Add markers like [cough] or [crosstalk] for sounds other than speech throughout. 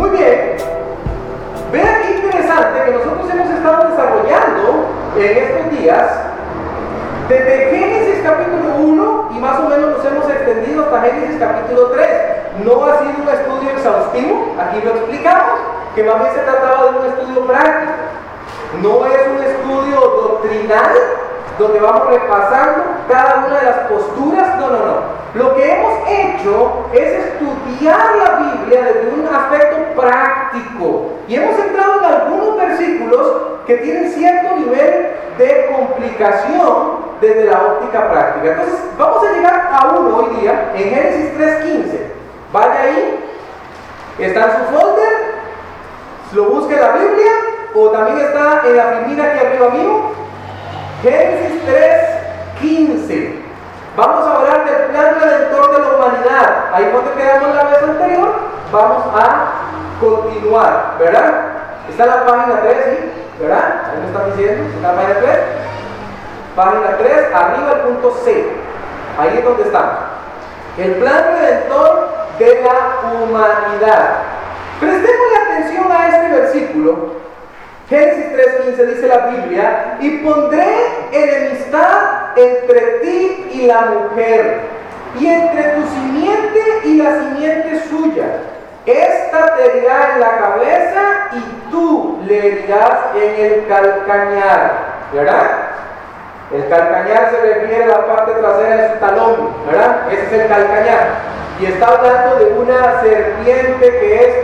Muy bien. Vean qué interesante que nosotros hemos estado desarrollando en estos días desde Génesis capítulo 1 y más o menos nos hemos extendido hasta Génesis capítulo 3. No ha sido un estudio exhaustivo, aquí lo explicamos, que más bien se trataba de un estudio práctico. No es un estudio doctrinal donde vamos repasando cada una de las posturas. No, no, no. Lo que hemos hecho es estudiar la Biblia desde un aspecto práctico. Y hemos entrado en algunos versículos que tienen cierto nivel de complicación desde la óptica práctica. Entonces, vamos a llegar a uno hoy día en Génesis 3.15. Vaya ahí, está en su folder, lo busca en la Biblia o también está en la filmina aquí arriba mío. Génesis 3.15. Vamos a hablar del plan redentor de la humanidad. Ahí cuando quedamos la vez anterior, vamos a continuar, ¿verdad? Está la página 3, ¿sí? ¿Verdad? Ahí me están diciendo, está la página 3. Página 3, arriba el punto C. Ahí es donde estamos. El plan redentor de la humanidad. Prestemos atención a este versículo. Génesis 3.15 dice la Biblia, y pondré enemistad entre ti y la mujer, y entre tu simiente y la simiente suya. Esta te herirá en la cabeza y tú le herirás en el calcañar. ¿Verdad? El calcañar se refiere a la parte trasera de su talón, ¿verdad? Ese es el calcañar. Y está hablando de una serpiente que es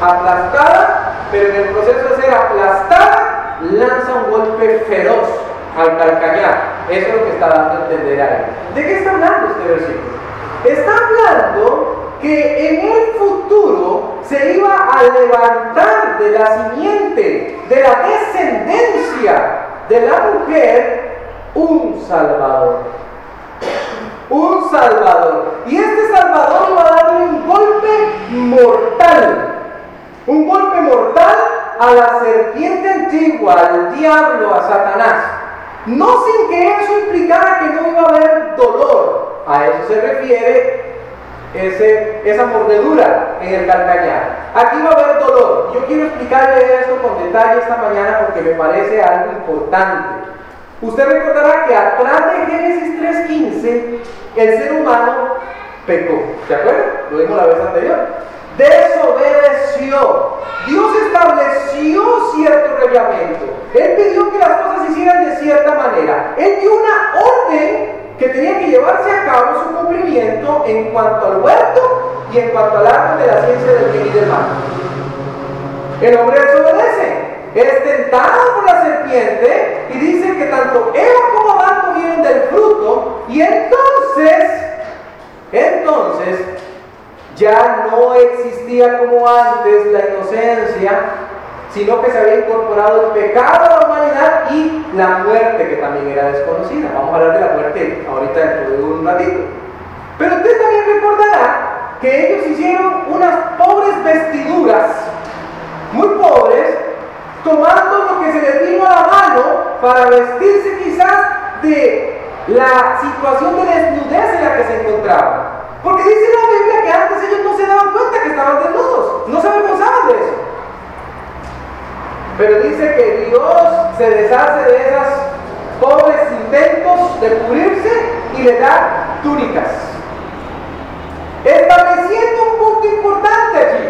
aplastada, pero en el proceso de ser aplastada, lanza un golpe feroz al calcañar. Eso es lo que está dando a entender ahí. ¿De qué está hablando este versículo? Está hablando que en el futuro se iba a levantar de la simiente, de la descendencia de la mujer, un Salvador. Un Salvador. Y este Salvador va a darle un golpe mortal. Un golpe mortal a la serpiente antigua, al diablo, a Satanás. No sin que eso implicara que no iba a haber dolor. A eso se refiere esa mordedura en el calcañar. Aquí va a haber dolor. Yo quiero explicarle esto con detalle esta mañana porque me parece algo importante. Usted recordará que atrás de Génesis 3.15 el ser humano pecó. ¿Se acuerdan? Lo vimos la vez anterior. Desobedeció. Dios estableció cierto reglamento. Él pidió que las cosas se hicieran de cierta manera. Él dio una orden que tenía que llevarse a cabo su cumplimiento en cuanto al huerto y en cuanto al arte de la ciencia del bien y del mal. El hombre desobedece, es tentado por la serpiente y dice que tanto Eva como Adán comieron del fruto y entonces, entonces, ya no existía como antes la inocencia, sino que se había incorporado el pecado a la humanidad y la muerte que también era desconocida. Vamos a hablar de la muerte ahorita dentro de un ratito. Pero usted también recordará que ellos hicieron unas pobres vestiduras, muy pobres, tomando lo que se les vino a la mano para vestirse quizás de la situación de desnudez en la que se encontraban. Porque dice la Biblia que antes ellos no se daban cuenta que estaban desnudos, no se avergonzaban de eso. Pero dice que Dios se deshace de esas pobres intentos de cubrirse y le da túnicas. Estableciendo un punto importante allí.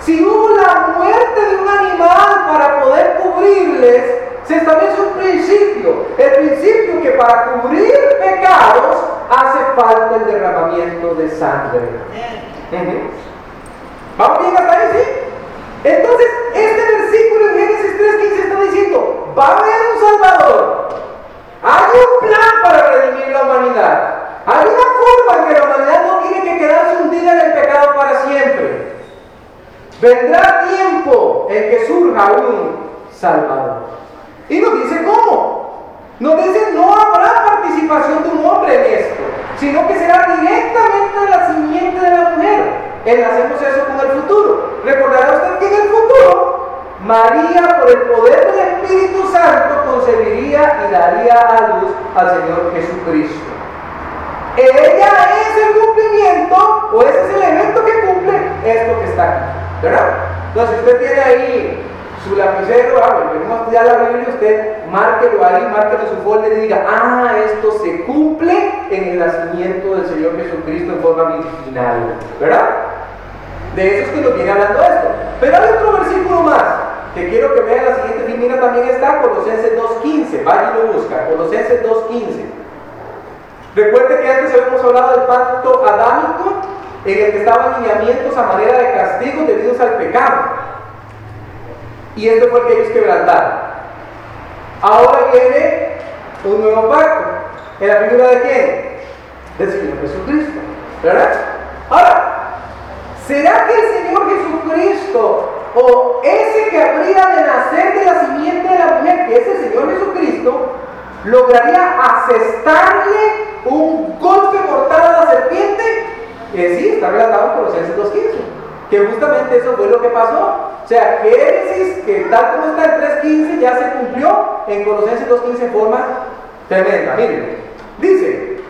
Si hubo la muerte de un animal para poder cubrirles, se establece un principio. El principio que para cubrir pecados hace falta el derramamiento de sangre. ¿Vamos bien hasta ahí? ¿Sí? Entonces, este versículo en Génesis 3.15 está diciendo, va a haber un Salvador. Hay un plan para redimir la humanidad. Hay una forma en que la humanidad no tiene que quedarse hundida en el pecado para siempre. Vendrá tiempo en que surja un Salvador. Y nos dice cómo. Nos dice no habrá participación de un hombre en esto, sino que será directamente la simiente de la mujer. Enlacemos eso con el futuro. Recordará usted que en el futuro María, por el poder del Espíritu Santo, concebiría y daría a luz al Señor Jesucristo. Ella es el cumplimiento, o ese es el evento que cumple esto que está aquí. ¿Verdad? Entonces, usted tiene ahí su lapicero, ah, venimos a estudiar la Biblia, usted márquelo ahí, márquelo en su folder y diga, ah, esto se cumple en el nacimiento del Señor Jesucristo en forma virginal, ¿verdad? De eso es que nos viene hablando esto. Pero hay otro versículo más que quiero que vean la siguiente filmina también está, Colosenses 2.15, vaya y lo busca, Colosenses 2.15. Recuerde que antes habíamos hablado del pacto adámico en el que estaban lineamientos a manera de castigo debidos al pecado. Y este fue el que ellos quebrantaron. Ahora viene un nuevo pacto. ¿En la figura de quién? Del Señor Jesucristo. ¿Verdad? Ahora, ¿será que el Señor Jesucristo o ese que habría de nacer de la simiente de la mujer, que es el Señor Jesucristo, lograría asestarle un golpe mortal a la serpiente? Que sí, está relatado en Colosenses 2.15. Que justamente eso fue lo que pasó. O sea, Génesis, que tal como está en 3.15, ya se cumplió en Colosenses 2.15 en forma tremenda. Miren, dice,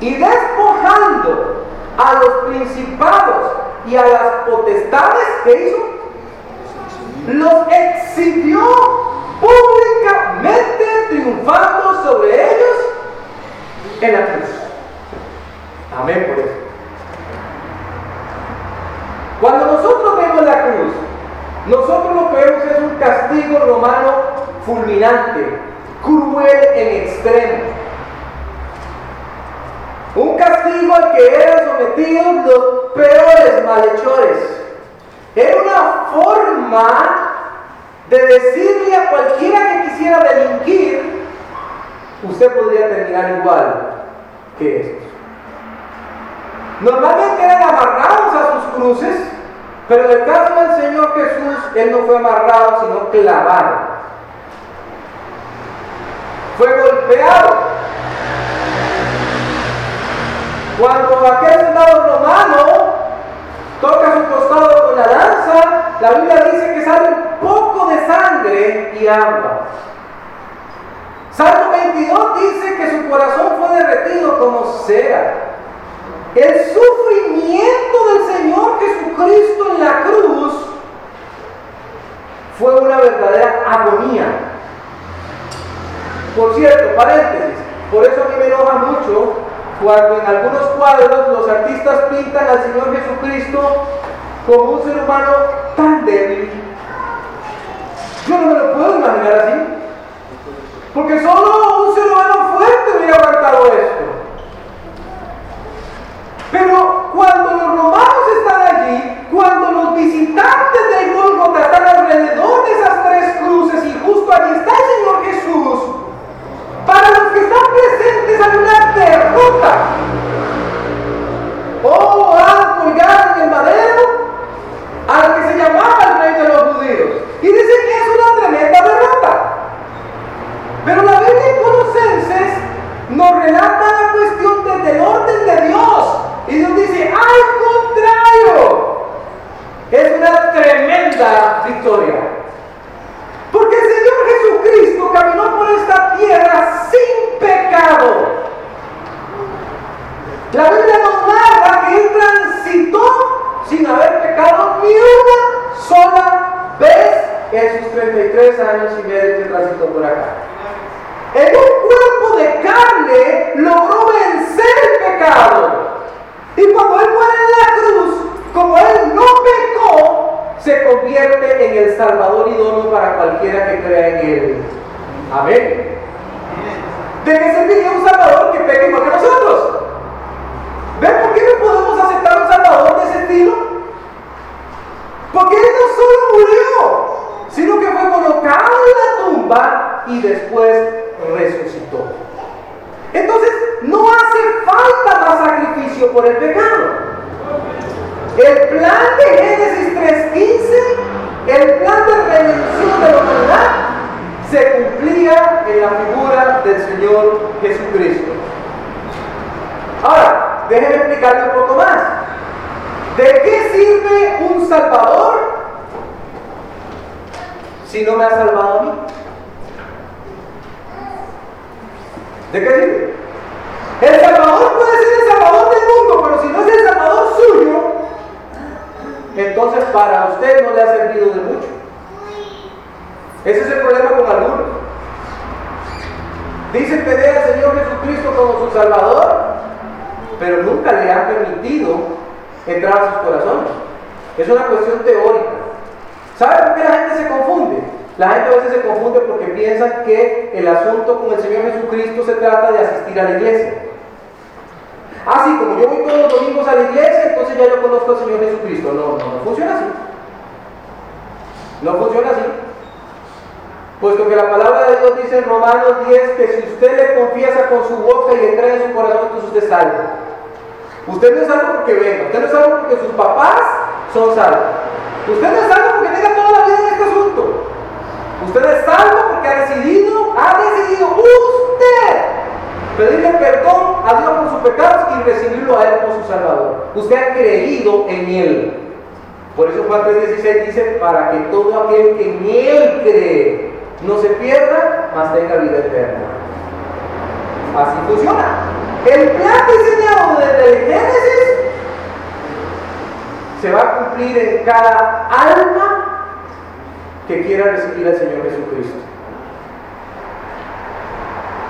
y despojando a los principados y a las potestades, ¿qué hizo? Los exhibió públicamente triunfando sobre ellos en la cruz. Amén por eso. Cuando nosotros vemos la cruz, nosotros lo que vemos es un castigo romano fulminante, cruel en extremo. Un castigo al que eran sometidos los peores malhechores. Era una forma de decirle a cualquiera que quisiera delinquir, usted podría terminar igual que estos. Normalmente eran amarrados a sus cruces, pero en el caso del Señor Jesús, Él no fue amarrado, sino clavado. Fue golpeado. Cuando aquel soldado romano toca su costado con la lanza, la Biblia dice que sale un poco de sangre y agua. Salmo 22 dice que su corazón fue derretido como cera. El sufrimiento del Señor Jesucristo en la cruz fue una verdadera agonía. Por cierto, paréntesis, por eso a mí me enoja mucho cuando en algunos cuadros los artistas pintan al Señor Jesucristo como un ser humano tan débil. Yo no me lo puedo imaginar así. Porque solo un ser humano fuerte hubiera aguantado esto. Pero cuando los romanos están allí, cuando los visitantes de Golgota están alrededor de esas tres cruces y justo allí está el Señor Jesús, para los que están presentes hay una derrota. Oh, han colgado en el madero al que se llamaba el rey de los judíos. Y dice que es una tremenda derrota. Pero la Biblia en Colosenses nos relata la cuestión desde el orden de Dios. Y Dios dice, al contrario, es una tremenda victoria. Porque el Señor Jesucristo caminó por esta tierra sin pecado. La Biblia nos narra que Él transitó sin haber pecado ni una sola vez en sus 33 años y medio que transitó por acá en un cuerpo de carne logró vencer el pecado. Y cuando Él muere en la cruz, como Él se convierte en el Salvador idóneo para cualquiera que crea en Él. Amén. ¿De qué serviría un Salvador que peque igual que nosotros? ¿Ven por qué no podemos aceptar un Salvador de ese estilo? Porque Él no solo murió, sino que fue colocado en la tumba y después resucitó. Entonces, no hace falta más sacrificio por el pecado. El plan de Génesis 3.15, el plan de redención de la humanidad, se cumplía en la figura del Señor Jesucristo. Ahora, déjenme explicarle un poco más. ¿De qué sirve un Salvador si no me ha salvado a mí? ¿De qué sirve? El Salvador puede ser el Salvador del mundo, pero si no es el Salvador suyo, entonces para usted no le ha servido de mucho. Ese es el problema con algunos. Dicen tener al Señor Jesucristo como su Salvador, pero nunca le han permitido entrar a sus corazones. Es una cuestión teórica. ¿Sabe por qué la gente se confunde? La gente a veces se confunde porque piensa que el asunto con el Señor Jesucristo se trata de asistir a la iglesia. Ah, sí, como yo voy todos los domingos a la iglesia, entonces ya yo conozco al Señor Jesucristo. No, no, no funciona así. No funciona así. Puesto que la palabra de Dios dice en Romanos 10 que si usted le confiesa con su boca y cree en su corazón, entonces usted es salvo. Usted no es salvo porque venga, usted no es salvo porque sus papás son salvos. Usted no es salvo porque tenga toda la vida en este asunto. Usted es salvo porque ha decidido, ha decidido usted pedirle perdón a Dios por sus pecados y recibirlo a Él como su Salvador. Usted ha creído en Él. Por eso Juan 3.16 dice, para que todo aquel que en Él cree no se pierda, mas tenga vida eterna. Así funciona. El plan diseñado desde el Génesis se va a cumplir en cada alma que quiera recibir al Señor Jesucristo.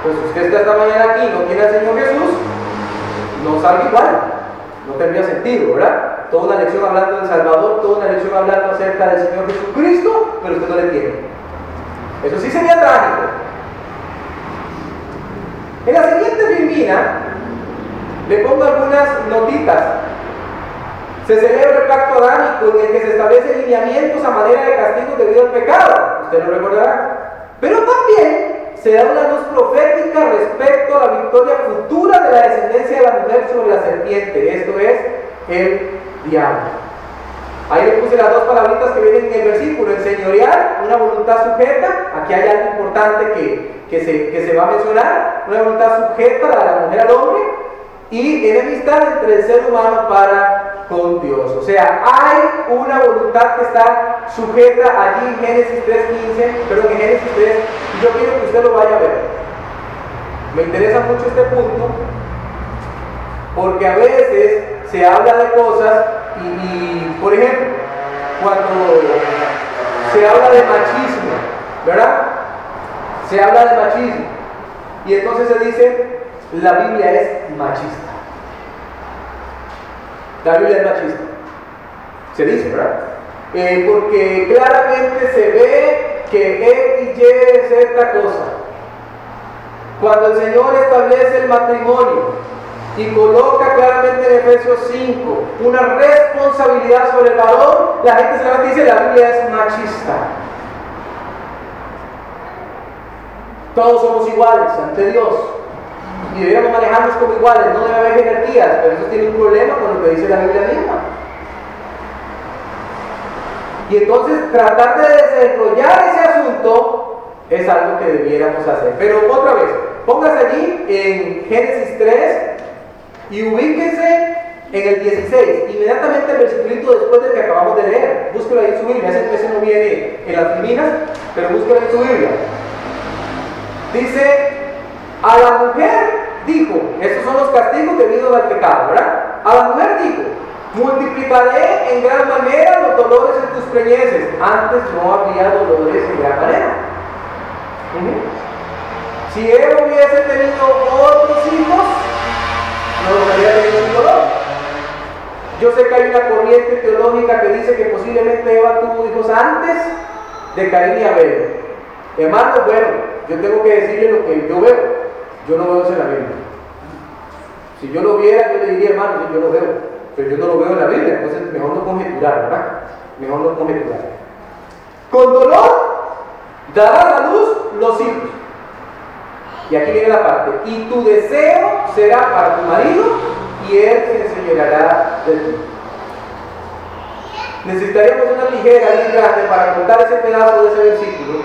Entonces, usted está esta mañana aquí y no tiene al Señor Jesús, no salga igual, no tendría sentido, ¿verdad? Toda una lección hablando del Salvador, toda una lección hablando acerca del Señor Jesucristo, pero usted no le tiene. Eso sí sería trágico. En la siguiente filmina le pongo algunas notitas. Se celebra el pacto adámico en el que se establecen lineamientos a manera de castigo debido al pecado. Usted lo recordará. Pero también se da una luz profética respecto a la victoria futura de la descendencia de la mujer sobre la serpiente. Esto es el diablo. Ahí le puse las dos palabritas que vienen en el versículo, enseñorear, una voluntad sujeta, aquí hay algo importante que, se, que se va a mencionar, una voluntad sujeta, la de la mujer al hombre, y enemistad entre el ser humano para con Dios. O sea, hay una voluntad que está sujeta allí en Génesis 3.15, pero en Génesis 3, y yo quiero que usted lo vaya a ver. Me interesa mucho este punto, porque a veces se habla de cosas y, por ejemplo, cuando se habla de machismo, ¿verdad? Se habla de machismo. Y entonces se dice, la Biblia es machista. La Biblia es machista. Se dice, ¿verdad? Eh, porque claramente se ve que X, Y es esta cosa. Cuando el Señor establece el matrimonio, y coloca claramente en Efesios 5 una responsabilidad sobre el varón, la gente se dice la Biblia es machista. Todos somos iguales ante Dios y debemos manejarnos como iguales, no debe haber jerarquías, pero eso tiene un problema con lo que dice la Biblia misma. Y entonces tratar de desarrollar ese asunto es algo que debiéramos hacer. Pero otra vez, póngase allí en Génesis 3, y ubíquense en el 16, inmediatamente el versículo después del que acabamos de leer. Búsquelo ahí en su Biblia, ese, no viene en las minas, pero búsquelo en su Biblia. Dice, a la mujer dijo, estos son los castigos debido al pecado, ¿verdad? A la mujer dijo, multiplicaré en gran manera los dolores en tus preñeces. Antes no había dolores en gran manera. Si él hubiese tenido otros hijos, no dolor. Yo sé que hay una corriente teológica que dice que posiblemente Eva tuvo hijos antes de Caín y Abel. Hermano, bueno, yo tengo que decirle lo que yo veo. Yo no veo eso en la Biblia. Si yo lo viera, yo le diría, hermano, yo lo veo. Pero yo no lo veo en la Biblia, entonces mejor no conjeturar, ¿verdad? Mejor no conjeturar. Con dolor darás a luz los hijos. Y aquí viene la parte. Y tu deseo será para tu marido y él se enseñará de ti. Necesitaríamos una tijera bien grande para cortar ese pedazo de ese versículo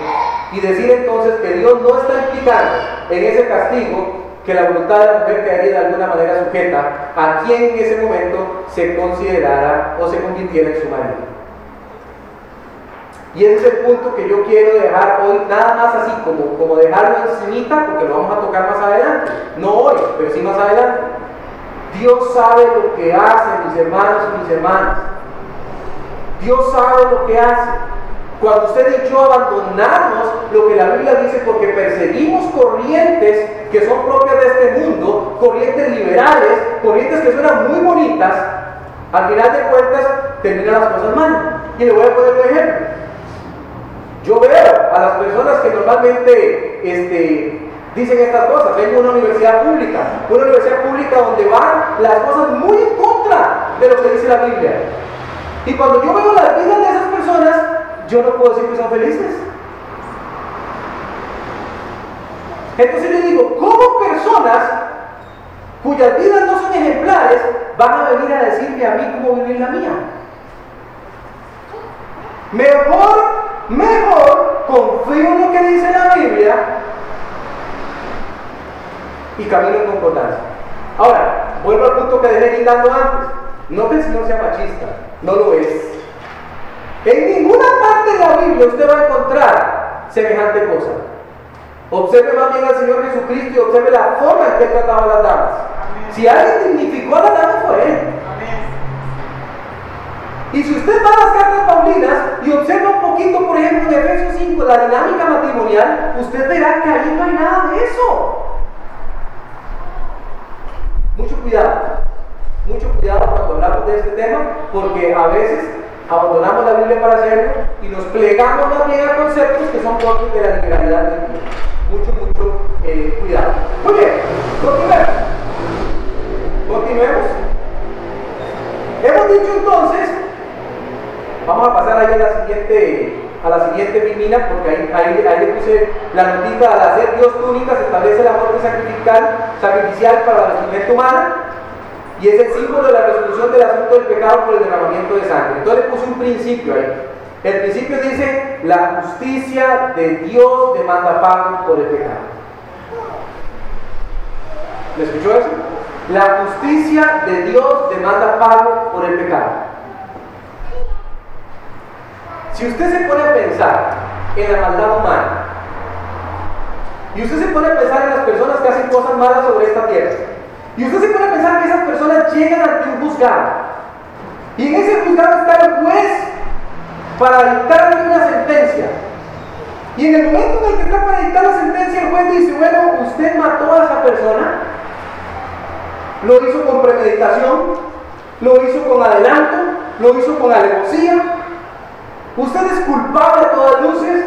y decir entonces que Dios no está implicando en ese castigo que la voluntad de la mujer quedaría de alguna manera sujeta a quien en ese momento se considerara o se convirtiera en su marido. Y ese es el punto que yo quiero dejar hoy, nada más así, como, como dejarlo encimita, porque lo vamos a tocar más adelante. No hoy, pero sí más adelante. Dios sabe lo que hace, mis hermanos y mis hermanas. Dios sabe lo que hace. Cuando usted y yo abandonamos lo que la Biblia dice porque perseguimos corrientes que son propias de este mundo, corrientes liberales, corrientes que suenan muy bonitas, al final de cuentas terminan las cosas mal. Y le voy a poner un ejemplo. Yo veo a las personas que normalmente este, dicen estas cosas. Vengo a una universidad pública, una universidad pública donde van las cosas muy en contra de lo que dice la Biblia. Y cuando yo veo las vidas de esas personas, yo no puedo decir que son felices. Entonces yo digo, ¿cómo personas cuyas vidas no son ejemplares van a venir a decirme a mí cómo vivir la mía? Mejor, mejor confío en lo que dice la Biblia y camino en concordancia. Ahora, vuelvo al punto que dejé guindando antes. No que el Señor sea machista, no lo es. En ninguna parte de la Biblia usted va a encontrar semejante cosa. Observe más bien al Señor Jesucristo y observe la forma en que trataba a las damas. Si alguien dignificó a las damas fue Él. Y si usted va a las cartas paulinas y observa un poquito, por ejemplo, en Efesios 5, la dinámica matrimonial, usted verá que ahí no hay nada de eso. Mucho cuidado, mucho cuidado cuando hablamos de este tema, porque a veces abandonamos la Biblia para hacerlo y nos plegamos más bien a conceptos que son propios de la liberalidad de Dios. Mucho, mucho eh, cuidado. Muy bien, continuemos. Continuemos. Hemos dicho entonces, vamos a pasar ahí a la siguiente, a la siguiente vimina, porque ahí, ahí, ahí, le puse la notita, al hacer Dios túnicas establece la muerte sacrificial, sacrificial para la vestimenta humana, y es el símbolo de la resolución del asunto del pecado por el derramamiento de sangre. Entonces puse un principio ahí. El principio dice, la justicia de Dios demanda pago por el pecado. ¿Me escuchó eso? La justicia de Dios demanda pago por el pecado. Si usted se pone a pensar en la maldad humana, y usted se pone a pensar en las personas que hacen cosas malas sobre esta tierra, y usted se a pensar que esas personas llegan ante un juzgado, y en ese juzgado está el juez para dictarle una sentencia. Y en el momento en el que está para dictar la sentencia, el juez dice, bueno, usted mató a esa persona, lo hizo con premeditación, lo hizo con adelanto, lo hizo con alevosía, usted es culpable a todas luces,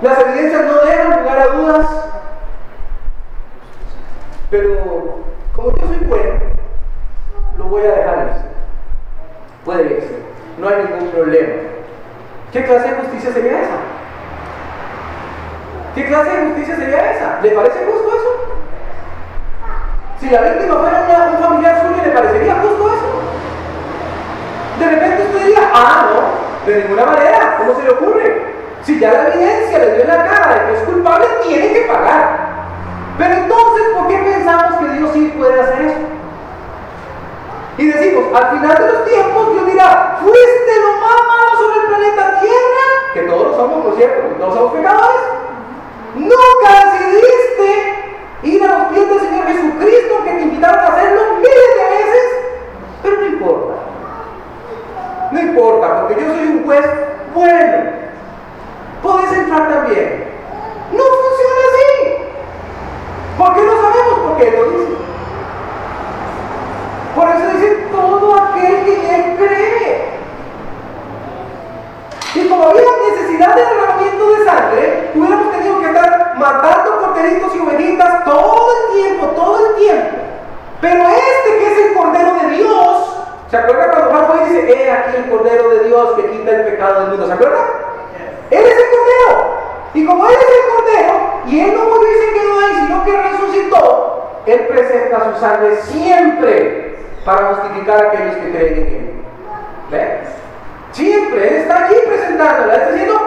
las evidencias no dejan lugar a dudas, pero como yo soy bueno, lo voy a dejar irse. Puede irse, no hay ningún problema. ¿Qué clase de justicia sería esa? ¿Qué clase de justicia sería esa? ¿Le parece justo eso? Si la víctima fuera un familiar suyo, ¿le parecería justo eso? De repente usted diría, ah, no, de ninguna manera, ¿cómo se le ocurre? Si ya la evidencia le dio en la cara de que es culpable, tiene que pagar. Pero entonces, ¿por qué pensamos que Dios sí puede hacer eso? Y decimos, al final de los tiempos Dios dirá, fuiste lo más malo sobre el planeta Tierra, que todos lo somos, por cierto, todos somos pecadores. Nunca decidiste ir a los pies del Señor Jesucristo, que te invitaron a hacerlo miles de veces, pero no importa. No importa, porque yo soy un juez bueno. Puedes entrar también. No funciona. ¿Por qué no sabemos por qué lo dice? Por eso dice todo aquel que él cree. Y como había necesidad de derramamiento de sangre, hubiéramos tenido que estar matando corderitos y ovejitas todo el tiempo, todo el tiempo. Pero este que es el Cordero de Dios, ¿se acuerda cuando Juan dice, he aquí el Cordero de Dios que quita el pecado del mundo? ¿Se acuerda? Él es el Cordero. Y como Él es el Cordero, y Él no murió y se quedó ahí, sino que resucitó, Él presenta su sangre siempre para justificar a aquellos que creen en Él. ¿Ve? Siempre, Él está allí presentándola, está diciendo,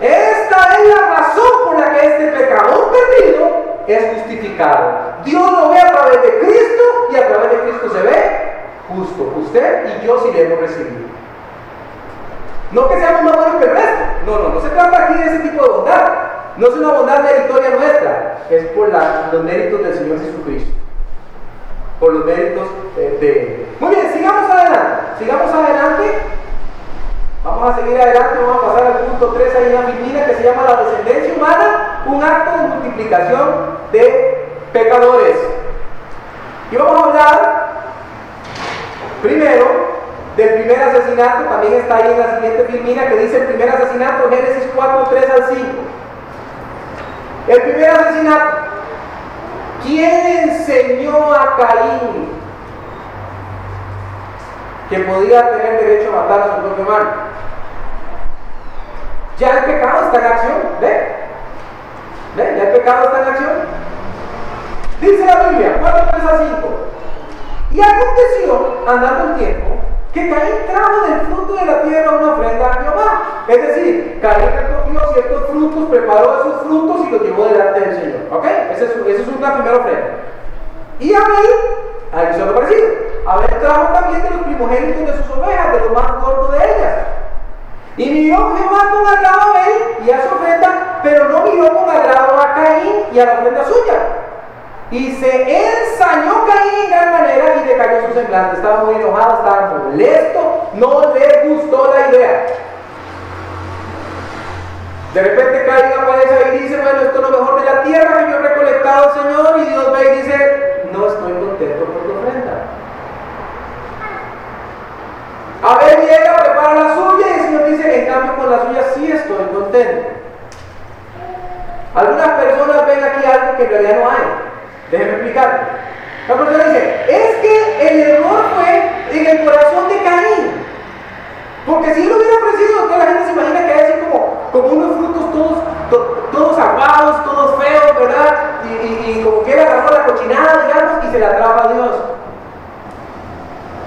esta es la razón por la que este pecador perdido es justificado. Dios lo ve a través de Cristo y a través de Cristo se ve justo. Usted y yo sí le hemos recibido. No que seamos más buenos que el resto. No, no, no se trata aquí de ese tipo de bondad. No es una bondad meritoria nuestra, es por los méritos del Señor Jesucristo. Por los méritos de, de Muy bien, sigamos adelante. Sigamos adelante. Vamos una filmina que se llama La descendencia humana, un acto de multiplicación de pecadores. Y vamos a hablar primero del primer asesinato, también está ahí en la siguiente filmina que dice el primer asesinato, Génesis 4, 3 al 5. El primer asesinato, ¿quién enseñó a Caín que podía tener derecho a matar a su propio hermano? Ya el pecado está en acción, ¿ve? ¿Ve? Ya el pecado está en acción. Dice la Biblia, 4, 3 a 5. Y aconteció, andando el tiempo, que Caín trajo del fruto de la tierra una ofrenda a Jehová. Es decir, Caín recogió ciertos frutos, preparó esos frutos y los llevó delante del Señor. ¿Ok? Esa es, una primera ofrenda. Y Abel, ahí hizo lo parecido. Abel trajo también de los primogénitos de sus ovejas, de los más gordos de ellas. Y miró Jehová con agrado a Abel y a su ofrenda, pero no miró con agrado a Caín y a la ofrenda suya. Y se ensañó Caín en gran manera y decayó su semblante. Estaba muy enojado, estaba molesto, no le gustó la idea. De repente Caín aparece ahí y dice, bueno, esto es lo mejor de la tierra que yo he recolectado, Señor. Y Dios ve y dice, no estoy contento por tu ofrenda. A ver, llega, prepara la suya y el Señor dice, en cambio con la suya sí estoy contento. Algunas personas ven aquí algo que en realidad no hay. Déjenme explicar. La persona dice, es que el error fue en el corazón de Caín. Porque si él hubiera ofrecido, toda la gente se imagina que hay así como, como unos frutos todos, todos aguados, todos feos, ¿verdad? Y, como que él agarró la cochinada, digamos, y se la traba a Dios.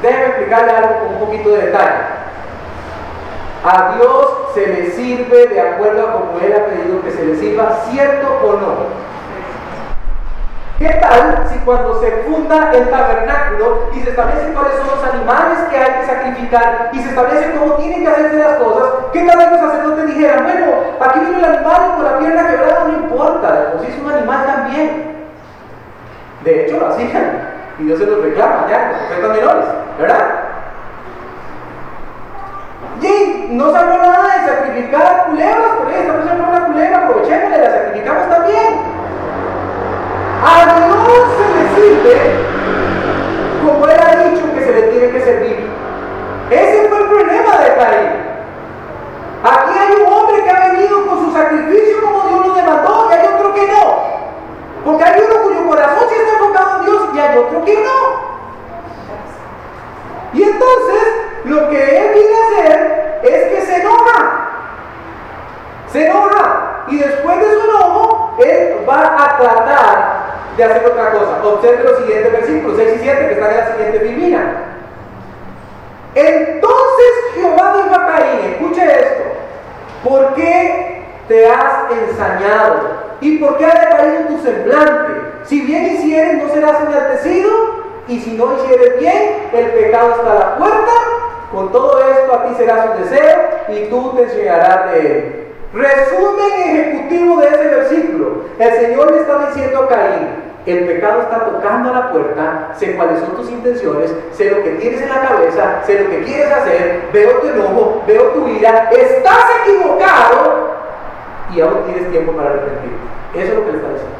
Déjenme explicarle algo con un poquito de detalle. A Dios se le sirve de acuerdo a como Él ha pedido que se le sirva, cierto o no. ¿Qué tal si cuando se funda el tabernáculo y se establecen cuáles son los animales que hay que sacrificar y se establece cómo tienen que hacerse las cosas, qué tal si los sacerdotes dijeran, bueno, aquí viene el animal con la pierna quebrada, no importa, pues es un animal también. De hecho lo hacían y Dios se los reclama ya, los profetas menores, ¿verdad? Y no habló nada de sacrificar culebras, por ahí estamos hablando de una culebra, aprovechémosla, la sacrificamos también. A Dios se le sirve como él ha dicho que se le tiene que servir. Ese fue el problema de Caín. Aquí hay un hombre que ha venido con su sacrificio como Dios lo demandó y hay otro que no. Porque hay uno cuyo corazón sí está enfocado en Dios y hay otro que no. Y entonces lo que él viene a hacer es que se enoja. Se enoja. Y después de su enojo, él va a tratar de hacer otra cosa. Observe los siguientes versículos, 6 y 7, que están en la siguiente filmina. Entonces Jehová dijo a Caín, escuche esto, ¿por qué te has ensañado? ¿Y por qué ha decaído tu semblante? Si bien hicieres, no serás enaltecido, y si no hicieres bien, el pecado está a la puerta. Con todo esto a ti será su deseo, y tú te enseñarás de él. Resumen ejecutivo de ese versículo. El Señor le está diciendo a Caín, el pecado está tocando a la puerta, sé cuáles son tus intenciones, sé lo que tienes en la cabeza, sé lo que quieres hacer, veo tu enojo, veo tu ira, estás equivocado y aún tienes tiempo para arrepentirte. Eso es lo que le está diciendo.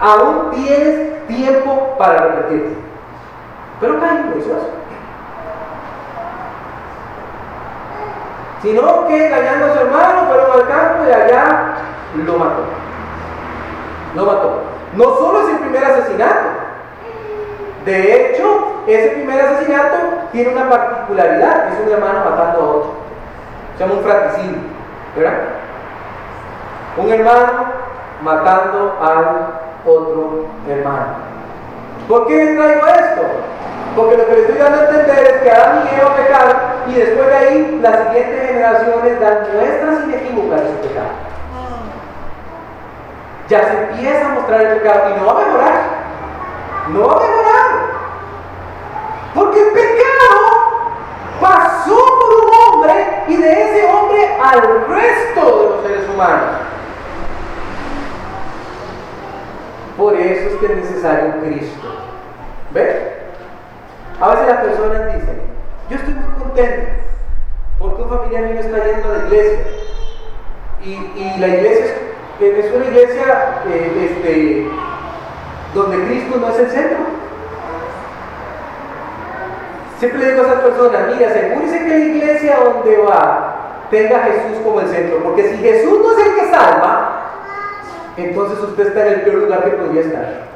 Aún tienes tiempo para arrepentirte. Pero hizo eso. Sino que engañando a su hermano fueron al campo y allá lo mató lo mató. No solo es el primer asesinato. De hecho, ese primer asesinato tiene una particularidad, es un hermano matando a otro. Se llama un fratricidio, ¿verdad? Un hermano matando al otro hermano. ¿Por qué le traigo esto? Porque lo que le estoy dando a entender es que Adán y Eva pecaron y después de ahí las siguientes generaciones dan muestras inequívocas de su pecado ya se empieza a mostrar el pecado y no va a mejorar. No va a mejorar. Porque el pecado pasó por un hombre y de ese hombre al resto de los seres humanos. Por eso es que es necesario Cristo. ¿Ves? A veces las personas dicen, yo estoy muy contento porque un familiar mío está yendo a la iglesia y, la iglesia es, una iglesia eh, este, donde Cristo no es el centro. Siempre digo a esas personas, mira, asegúrese que la iglesia donde va tenga a Jesús como el centro, porque si Jesús no es el que salva, entonces usted está en el peor lugar que podría estar.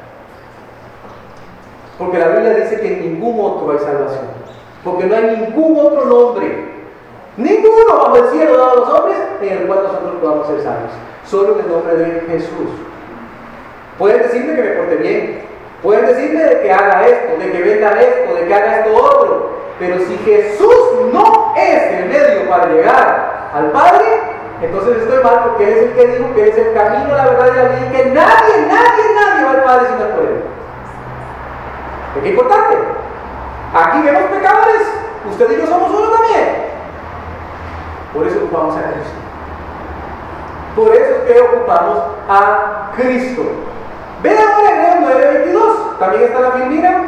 Porque la Biblia dice que en ningún otro hay salvación, porque no hay ningún otro nombre, ninguno bajo el cielo dado a los hombres en el cual nosotros podamos ser salvos, solo en el nombre de Jesús. Pueden decirme que me porte bien, pueden decirme de que haga esto, de que venda esto, de que haga esto otro, pero si Jesús no es el medio para llegar al Padre, entonces estoy mal porque Él es el que dijo que es el camino, la verdad y la vida y que nadie, nadie, nadie va al Padre si no es por Él. Es importante. Aquí vemos pecadores, usted y yo somos uno también. Por eso ocupamos a Cristo. Por eso es que ocupamos a Cristo. Vean Hebreos 9:22. También está la filmina.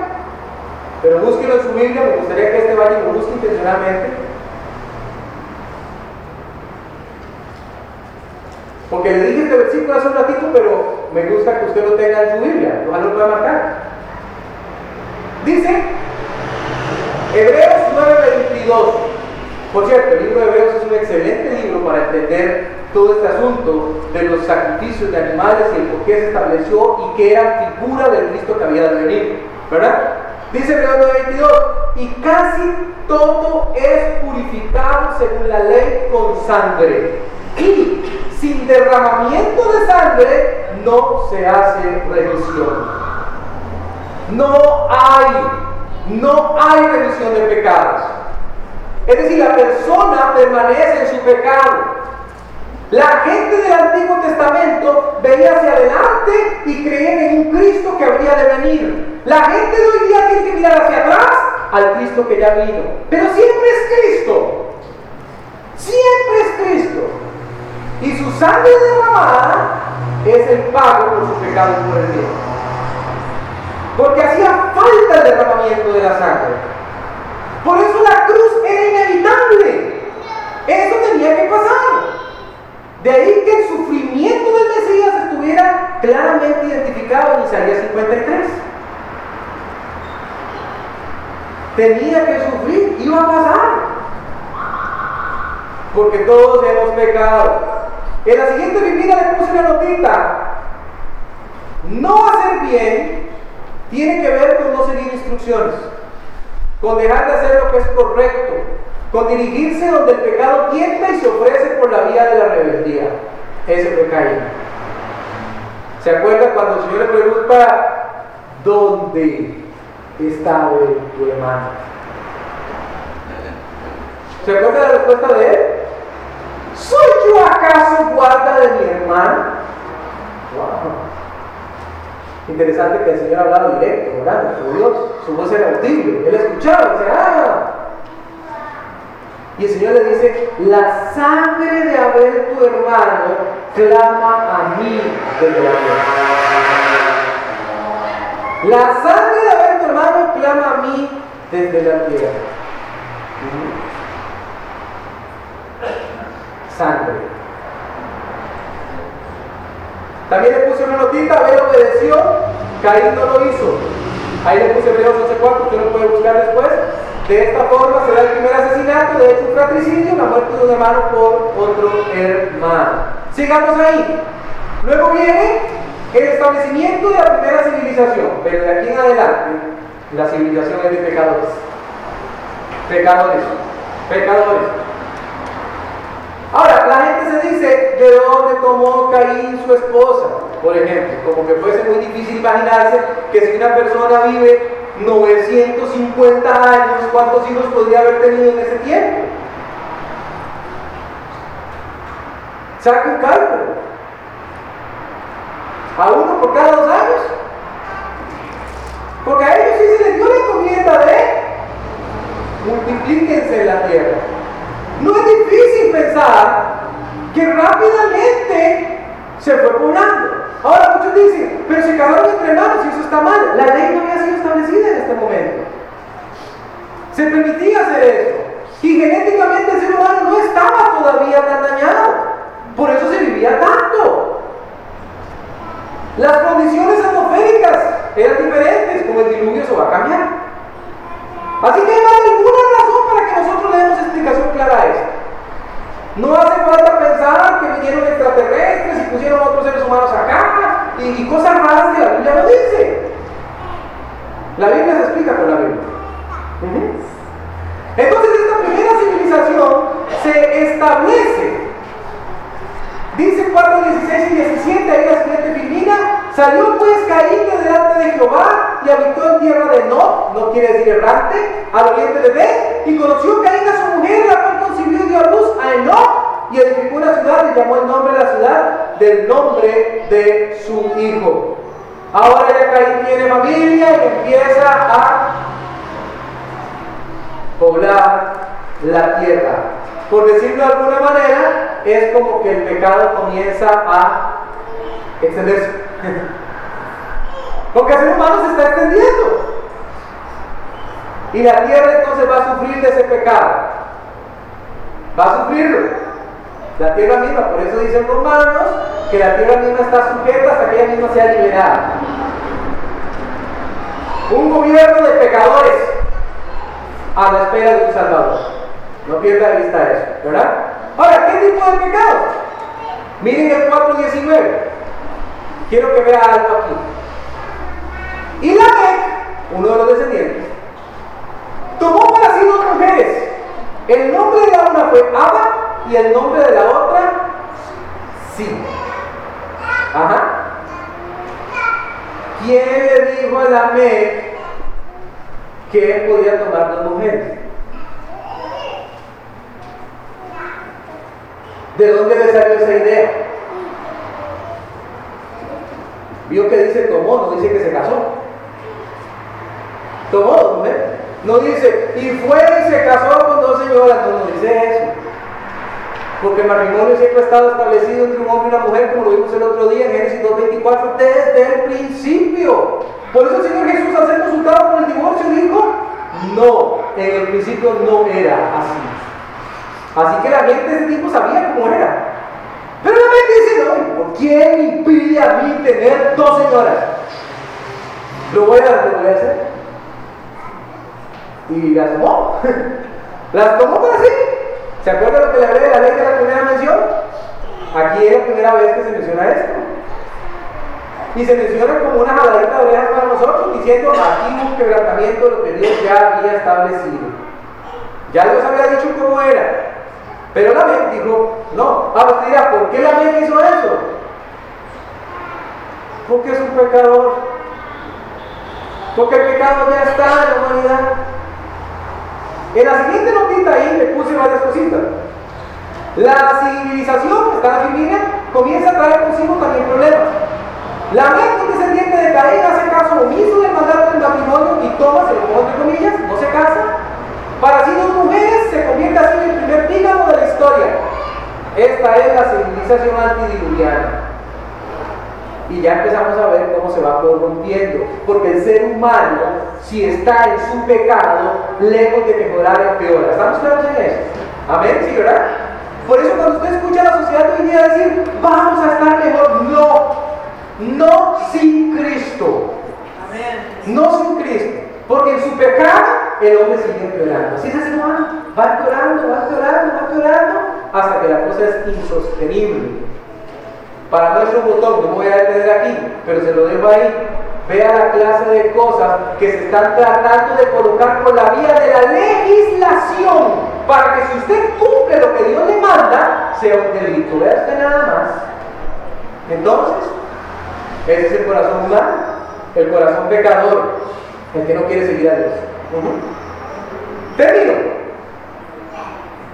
Pero búsquenlo en su Biblia. Me gustaría que este vaya y lo busque intencionalmente. Porque le dije este versículo hace un ratito, pero me gusta que usted lo tenga en su Biblia. Ojalá lo pueda marcar. Dice Hebreos 9:22. Por cierto, el libro de Hebreos es un excelente libro para entender todo este asunto de los sacrificios de animales y el por qué se estableció y que era figura del Cristo que había de venir. ¿Verdad? Dice Hebreos 9:22, y casi todo es purificado según la ley con sangre. Y sin derramamiento de sangre no se hace remisión. No hay, no hay remisión de pecados. Es decir, la persona permanece en su pecado. La gente del Antiguo Testamento veía hacia adelante y creía en un Cristo que habría de venir. La gente de hoy día tiene que mirar hacia atrás al Cristo que ya vino. Pero siempre es Cristo. Siempre es Cristo. Y su sangre derramada es el pago por sus pecados por el bien. Porque hacía falta el derramamiento de la sangre. Por eso la cruz era inevitable. Eso tenía que pasar. De ahí que el sufrimiento del Mesías estuviera claramente identificado en Isaías 53. Tenía que sufrir, iba a pasar. Porque todos hemos pecado. En la siguiente vivida le puse una notita. No hacer bien tiene que ver con no seguir instrucciones con dejar de hacer lo que es correcto, con dirigirse donde el pecado tienta y se ofrece por la vía de la. Ese fue Caín. ¿Se acuerda cuando el Señor le pregunta, ¿dónde está tu hermano? ¿Se acuerda la respuesta de él? ¿Soy yo acaso guarda de mi hermano? Interesante que el Señor hablaba directo, ¿verdad? Su Dios, su voz era audible. Él escuchaba, dice, ¡ah! Y el Señor le dice, la sangre de Abel tu hermano clama a mí desde la tierra. La sangre de Abel tu hermano clama a mí desde la tierra. Sangre. También le puse una notita, Abel obedeció, Caín no lo hizo. Ahí le puse Hebreos 11.4, usted lo puede buscar después. De esta forma se da el primer asesinato, de hecho un fratricidio, la muerte de un hermano por otro hermano. Sigamos ahí. Luego viene el establecimiento de la primera civilización, pero de aquí en adelante la civilización es de pecadores. Pecadores. Pecadores. Ahora, la gente se dice, ¿de dónde tomó Caín su esposa? Por ejemplo, como que fuese muy difícil imaginarse que si una persona vive 950 años, ¿cuántos hijos podría haber tenido en ese tiempo? Saca un cálculo. A uno por cada dos años. Porque a ellos sí se les dio la encomienda de multiplíquense en la tierra. No es difícil pensar que rápidamente se fue poblando. Ahora muchos dicen, pero se casaron entre hermanos y eso está mal. La ley no había sido establecida en este momento. Se permitía hacer eso. Y genéticamente el ser humano no estaba todavía tan dañado. Por eso se vivía tanto. Las condiciones atmosféricas eran diferentes, como el diluvio eso va a cambiar. Así que hay ninguna razón para que nosotros le demos explicación clara a esto. No hace falta pensar que vinieron extraterrestres y pusieron otros seres humanos acá y, cosas raras que la Biblia no dice. La Biblia se explica con la Biblia. Entonces esta primera civilización se establece. Dice 4, 16 y 17, ahí la siguiente filmina, salió pues Caín de delante de Jehová y habitó en tierra de No, no quiere decir errante, al oriente de Bet, y conoció Caín a su mujer, la cual concibió y dio a luz a Enoch, y edificó una ciudad y llamó el nombre de la ciudad del nombre de su hijo. Ahora ya Caín tiene familia y empieza a poblar la tierra. Por decirlo de alguna manera, es como que el pecado comienza a extenderse. [laughs] Porque el ser humano se está extendiendo. Y la tierra entonces va a sufrir de ese pecado. Va a sufrirlo. La tierra misma, por eso dicen Romanos que la tierra misma está sujeta hasta que ella misma sea liberada. Un gobierno de pecadores a la espera de un Salvador. No pierda de vista eso, ¿verdad? Ahora, ¿qué tipo de pecado? Miren el 4.19. Quiero que vea algo aquí. Y la uno de los descendientes, tomó para sí dos mujeres. El nombre de la una fue Abba y el nombre de la otra, sí. Ajá. ¿Quién le dijo a la que él podía tomar dos mujeres? ¿De dónde le salió esa idea? Vio que dice tomó, no dice que se casó. Tomó dos mujeres. No dice, y fue y se casó con dos señoras, no, no dice eso. Porque el matrimonio siempre ha estado establecido entre un hombre y una mujer, como lo vimos el otro día en Génesis 2.24, desde el principio. Por eso el Señor Jesús, al ser consultado por el divorcio, dijo, no, en el principio no era así. Así que la gente de ese tipo sabía cómo era. Pero la gente dice, no, ¿por quién impide a mí tener dos señoras? Lo voy a, hacer. Y las tomó. [laughs] las tomó para sí. ¿Se acuerdan lo que le hablé de la ley de la primera mención? Aquí es la primera vez que se menciona esto. Y se menciona como una jaladita de orejas para nosotros, diciendo aquí un quebrantamiento de lo que Dios ya había establecido. Ya Dios había dicho cómo era. Pero la mente dijo, no. Ah, usted dirá, ¿por qué la mente hizo eso? Porque es un pecador. Porque el pecado ya está en la humanidad. En la siguiente notita ahí le puse varias cositas. La civilización, está la familia, comienza a traer consigo también problemas. La mente descendiente de Caín hace caso omiso del mandato del matrimonio y toma, se lo pongo entre comillas, no se casa. Para así dos mujeres se convierte así en el primer pígamo de la historia. Esta es la civilización antidiluviana y ya empezamos a ver cómo se va corrompiendo. Porque el ser humano, si está en su pecado, lejos de mejorar, empeora. ¿Estamos claros en eso? Amén, ¿sí, verdad? Por eso cuando usted escucha a la sociedad hoy día decir, vamos a estar mejor, no, no sin Cristo. Amén. No sin Cristo. Porque en su pecado el hombre sigue empeorando. Así es ese humano. Va empeorando, va empeorando, va empeorando, hasta que la cosa es insostenible. Para nuestro botón, no voy a detener aquí, pero se lo dejo ahí. Vea la clase de cosas que se están tratando de colocar por la vía de la legislación para que si usted cumple lo que Dios le manda, sea un delito. Vea usted nada más. Entonces, ese es el corazón humano, el corazón pecador, el que no quiere seguir a Dios. Termino.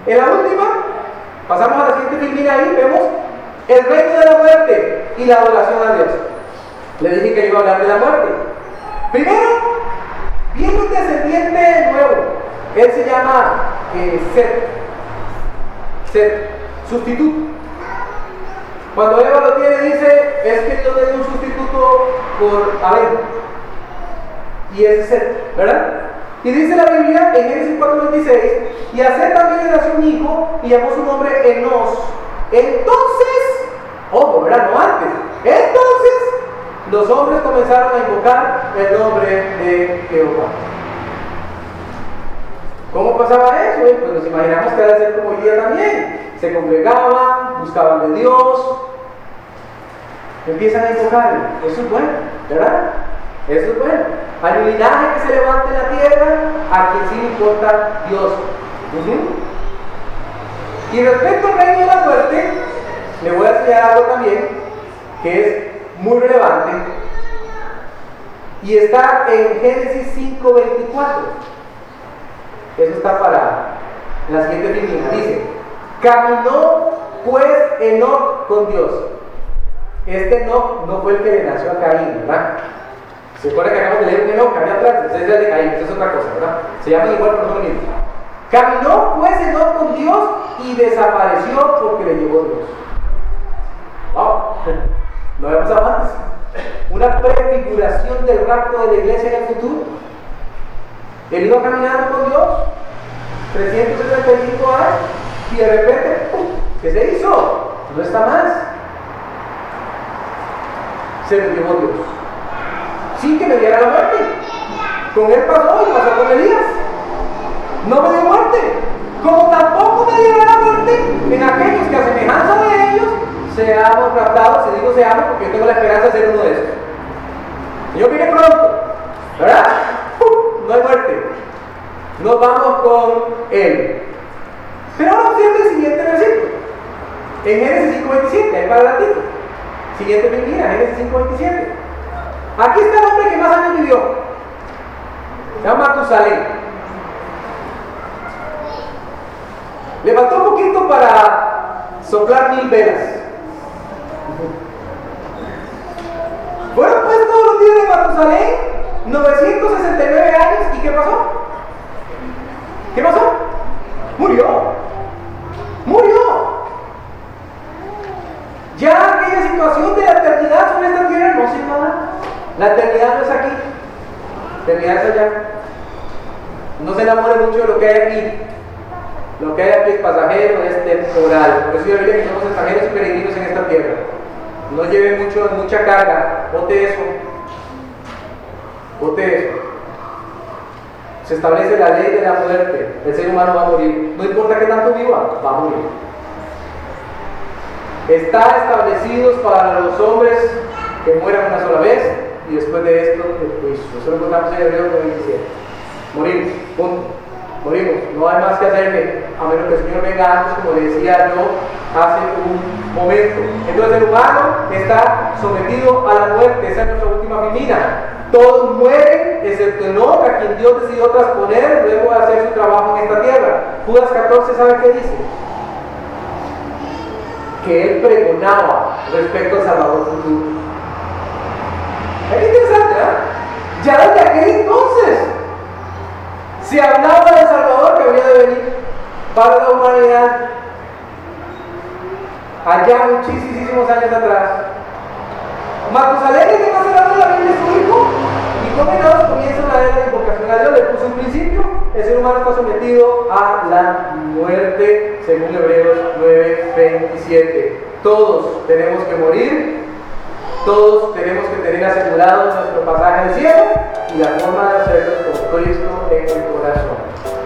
En la última, pasamos a la siguiente filmina ahí, vemos el reino de la muerte y la adoración a Dios. Le dije que iba a hablar de la muerte. Primero, viene un descendiente nuevo. Él se llama eh, Seth. Seth, sustituto. Cuando Eva lo tiene, dice, es que le dio un sustituto por Abel. Y es Seth, ¿verdad? Y dice la Biblia en Génesis 4:26, y a Seth también le nació un hijo y llamó su nombre Enos Entonces, ojo, ¿verdad? No antes. Entonces, los hombres comenzaron a invocar el nombre de Jehová. ¿Cómo pasaba eso? Pues nos imaginamos que era ser como hoy día también. Se congregaban, buscaban de Dios, empiezan a invocar. Eso es bueno, ¿verdad? Eso es bueno. Al linaje que se levante en la tierra, a quien sí le importa Dios. Y respecto al reino de la muerte, le voy a enseñar algo también que es muy relevante. Y está en Génesis 5:24. Eso está para la siguiente línea. Dice, caminó pues Enoch con Dios. Este Enoch no fue el que le nació a Caín, ¿verdad? ¿Se acuerdan que acabamos de leer un Enoch había atrás? Ese es el de Caín, eso es otra cosa, ¿verdad? Se llama igual, pero no lo. Caminó pues Enoch con Dios y desapareció porque le llevó Dios. ¡Wow! No había pasado antes. Una prefiguración del rapto de la iglesia en el futuro. Él iba caminando con Dios 365 años y de repente, ¿qué se hizo? No está más. Se lo llevó Dios. Sin que me diera la muerte. Con él pasó y pasó con Elías. No me dio muerte. Como tampoco me dio la muerte en aquellos que a semejanza de ellos seamos raptados. Se digo seamos porque yo tengo la esperanza de ser uno de esos. Yo viene pronto. ¿Verdad? [laughs] No hay muerte. Nos vamos con él. Pero ahora observe el siguiente versículo. En Génesis 5.27, ahí para adelante. Siguiente mentira, Génesis 5.27. Aquí está el hombre que más años vivió. Se llama Matusalén. Le faltó un poquito para soplar mil velas. Fueron pues todos los días de Matusalén 969 años. ¿Y qué pasó? ¿Qué pasó? Murió. Murió. Ya aquella situación de la eternidad sobre esta tierra no se nada. La eternidad no es aquí. La eternidad es allá. No se enamore mucho de lo que hay aquí. Lo que hay aquí es pasajero, es temporal. Por eso yo diría que somos extranjeros y peregrinos en esta tierra. No lleve mucho, mucha carga. Bote eso. Bote eso. Se establece la ley de la muerte. El ser humano va a morir. No importa qué tanto viva, va a morir. Está establecidos para los hombres que mueran una sola vez y después de esto el juicio. Lo encontramos en Hebreos 97. Morimos, punto. Morimos. No hay más que hacer a menos que el Señor venga antes, como decía yo hace un momento. Entonces el humano está sometido a la muerte. Esa es nuestra última finina. Todos mueren, excepto Enoch, a quien Dios decidió transponer luego de hacer su trabajo en esta tierra. Judas 14, ¿sabe qué dice? Que él pregonaba respecto al Salvador futuro. Es interesante, ¿eh? Ya desde aquel entonces se hablaba del Salvador que había de venir para la humanidad. Allá muchísimos años atrás. Matusalén es que más hablando de la Biblia es su hijo. Y Enoch comienza una era de invocación a Dios, le puso un principio. El ser humano está sometido a la muerte, según Hebreos 9:27. Todos tenemos que morir, todos tenemos que tener asegurado nuestro pasaje al cielo y la forma de hacerlo es con Cristo en el corazón.